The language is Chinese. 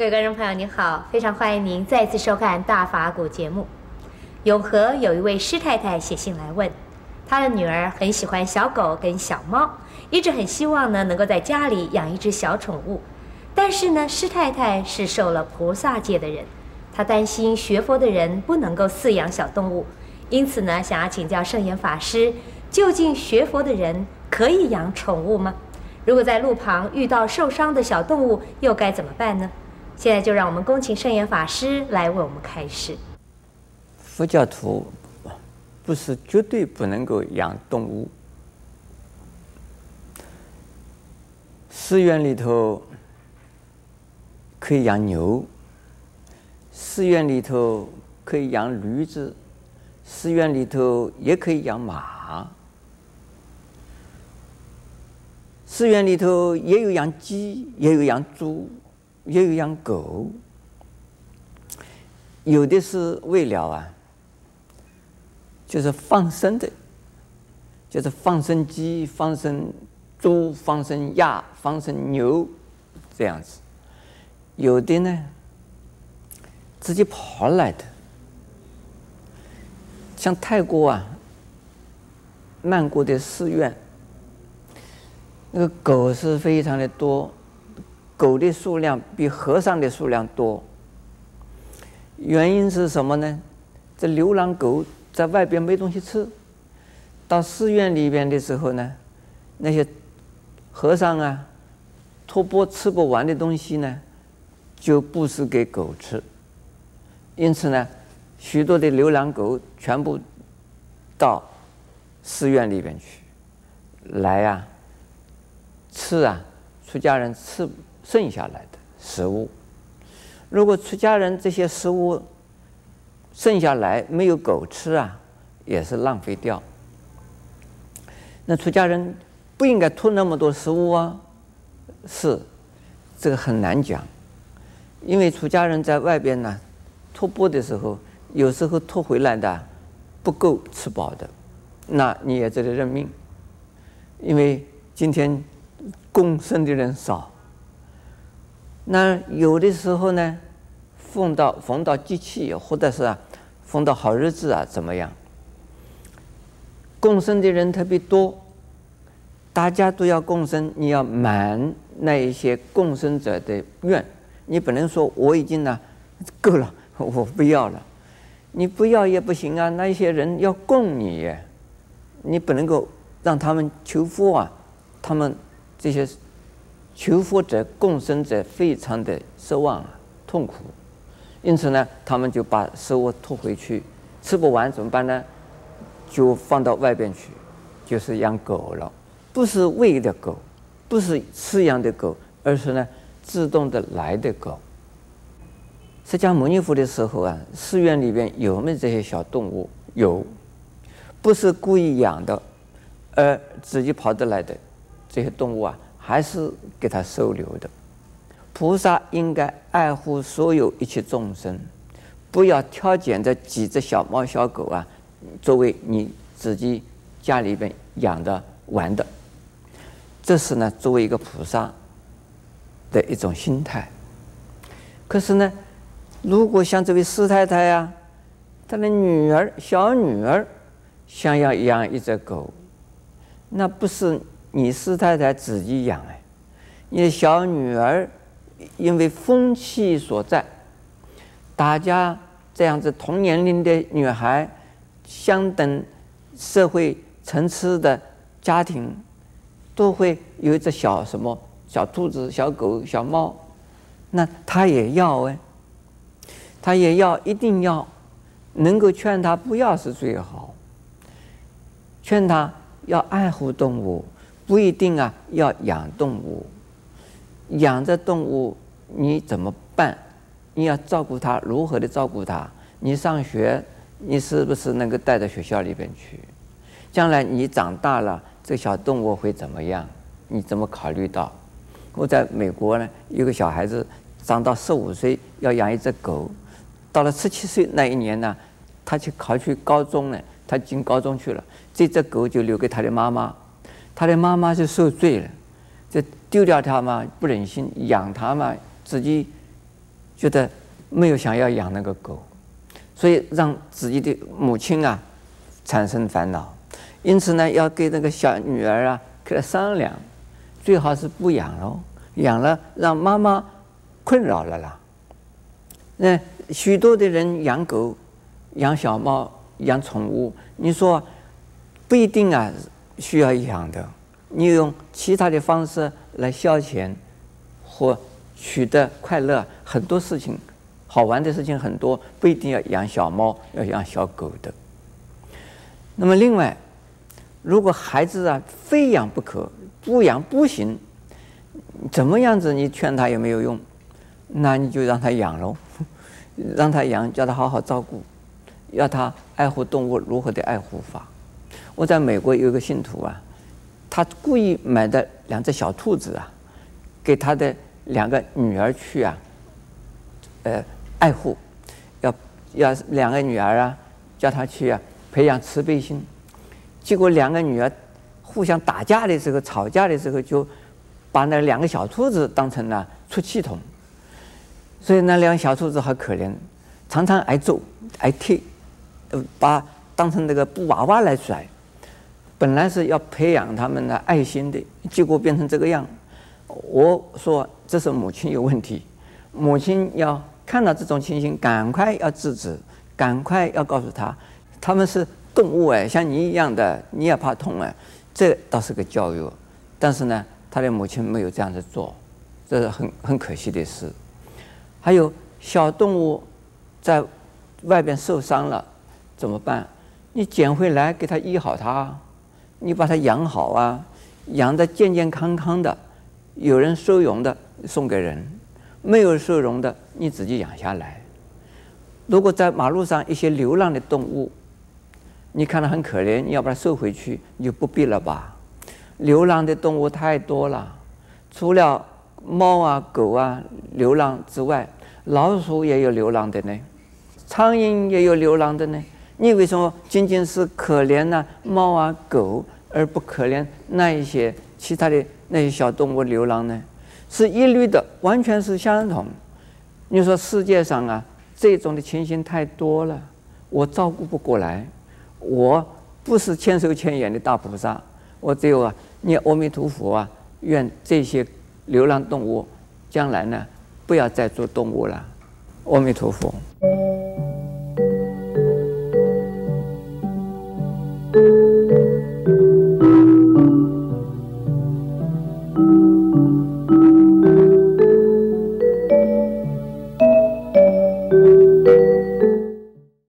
各位观众朋友，您好，非常欢迎您再次收看《大法古》节目。永和有一位师太太写信来问，她的女儿很喜欢小狗跟小猫，一直很希望呢能够在家里养一只小宠物。但是呢，师太太是受了菩萨戒的人，她担心学佛的人不能够饲养小动物，因此呢，想要请教圣严法师，究竟学佛的人可以养宠物吗？如果在路旁遇到受伤的小动物，又该怎么办呢？现在就让我们恭请圣严法师来为我们开示。佛教徒不是绝对不能够养动物。寺院里头可以养牛，寺院里头可以养驴子，寺院里头也可以养马，寺院里头也有养鸡，也有养猪。也有养狗，有的是为了啊，就是放生的，就是放生鸡、放生猪、放生鸭、放生牛这样子。有的呢，自己跑来的，像泰国啊，曼谷的寺院，那个狗是非常的多。狗的数量比和尚的数量多，原因是什么呢？这流浪狗在外边没东西吃，到寺院里边的时候呢，那些和尚啊，托钵吃不完的东西呢，就布施给狗吃。因此呢，许多的流浪狗全部到寺院里边去，来啊，吃啊，出家人吃。剩下来的食物，如果出家人这些食物剩下来没有狗吃啊，也是浪费掉。那出家人不应该吐那么多食物啊，是这个很难讲，因为出家人在外边呢，托钵的时候，有时候托回来的不够吃饱的，那你也只得认命，因为今天供生的人少。那有的时候呢，逢到逢到机器，或者是啊，逢到好日子啊，怎么样？共生的人特别多，大家都要共生，你要满那一些共生者的愿，你不能说我已经呢够了，我不要了，你不要也不行啊，那一些人要供你，你不能够让他们求福啊，他们这些。求佛者、共生者非常的失望啊，痛苦，因此呢，他们就把食物拖回去，吃不完怎么办呢？就放到外边去，就是养狗了，不是喂的狗，不是饲养的狗，而是呢自动的来的狗。释迦牟尼佛的时候啊，寺院里边有没有这些小动物？有，不是故意养的，而自己跑得来的这些动物啊。还是给他收留的。菩萨应该爱护所有一切众生，不要挑拣这几只小猫小狗啊，作为你自己家里边养的玩的。这是呢，作为一个菩萨的一种心态。可是呢，如果像这位师太太呀、她的女儿小女儿想要养一只狗，那不是。你师太太自己养哎，你的小女儿因为风气所在，大家这样子同年龄的女孩，相等社会层次的家庭，都会有一只小什么小兔子、小狗、小猫，那她也要哎，她也要，一定要，能够劝她不要是最好，劝她要爱护动物。不一定啊，要养动物，养着动物你怎么办？你要照顾它，如何的照顾它？你上学，你是不是能够带到学校里边去？将来你长大了，这小动物会怎么样？你怎么考虑到？我在美国呢，有个小孩子长到十五岁要养一只狗，到了十七岁那一年呢，他去考去高中呢，他进高中去了，这只狗就留给他的妈妈。他的妈妈就受罪了，就丢掉他嘛，不忍心养他嘛，自己觉得没有想要养那个狗，所以让自己的母亲啊产生烦恼。因此呢，要给那个小女儿啊，给她商量，最好是不养喽，养了让妈妈困扰了啦。那许多的人养狗、养小猫、养宠物，你说不一定啊需要养的，你用其他的方式来消遣或取得快乐，很多事情好玩的事情很多，不一定要养小猫，要养小狗的。那么另外。如果孩子啊非养不可，不养不行，怎么样子你劝他也没有用，那你就让他养喽，让他养，叫他好好照顾，要他爱护动物，如何的爱护法？我在美国有个信徒啊，他故意买的两只小兔子啊，给他的两个女儿去啊，呃，爱护，要要两个女儿啊，叫他去啊，培养慈悲心。结果两个女儿互相打架的时候，吵架的时候，就把那两个小兔子当成了出气筒，所以那两个小兔子好可怜，常常挨揍挨踢，呃把当成那个布娃娃来甩。本来是要培养他们的爱心的，结果变成这个样。我说这是母亲有问题，母亲要看到这种情形，赶快要制止，赶快要告诉他，他们是。动物哎，像你一样的，你也怕痛哎，这倒是个教育，但是呢，他的母亲没有这样子做，这是很很可惜的事。还有小动物在外边受伤了怎么办？你捡回来给它医好它，你把它养好啊，养得健健康康的，有人收容的送给人，没有收容的你自己养下来。如果在马路上一些流浪的动物，你看它很可怜，你要把它收回去，你就不必了吧？流浪的动物太多了，除了猫啊、狗啊流浪之外，老鼠也有流浪的呢，苍蝇也有流浪的呢。你为什么仅仅是可怜呢猫啊、狗，而不可怜那一些其他的那些小动物流浪呢？是一律的，完全是相同。你说世界上啊，这种的情形太多了，我照顾不过来。我不是千手千眼的大菩萨，我只有啊念阿弥陀佛啊，愿这些流浪动物将来呢不要再做动物了。阿弥陀佛。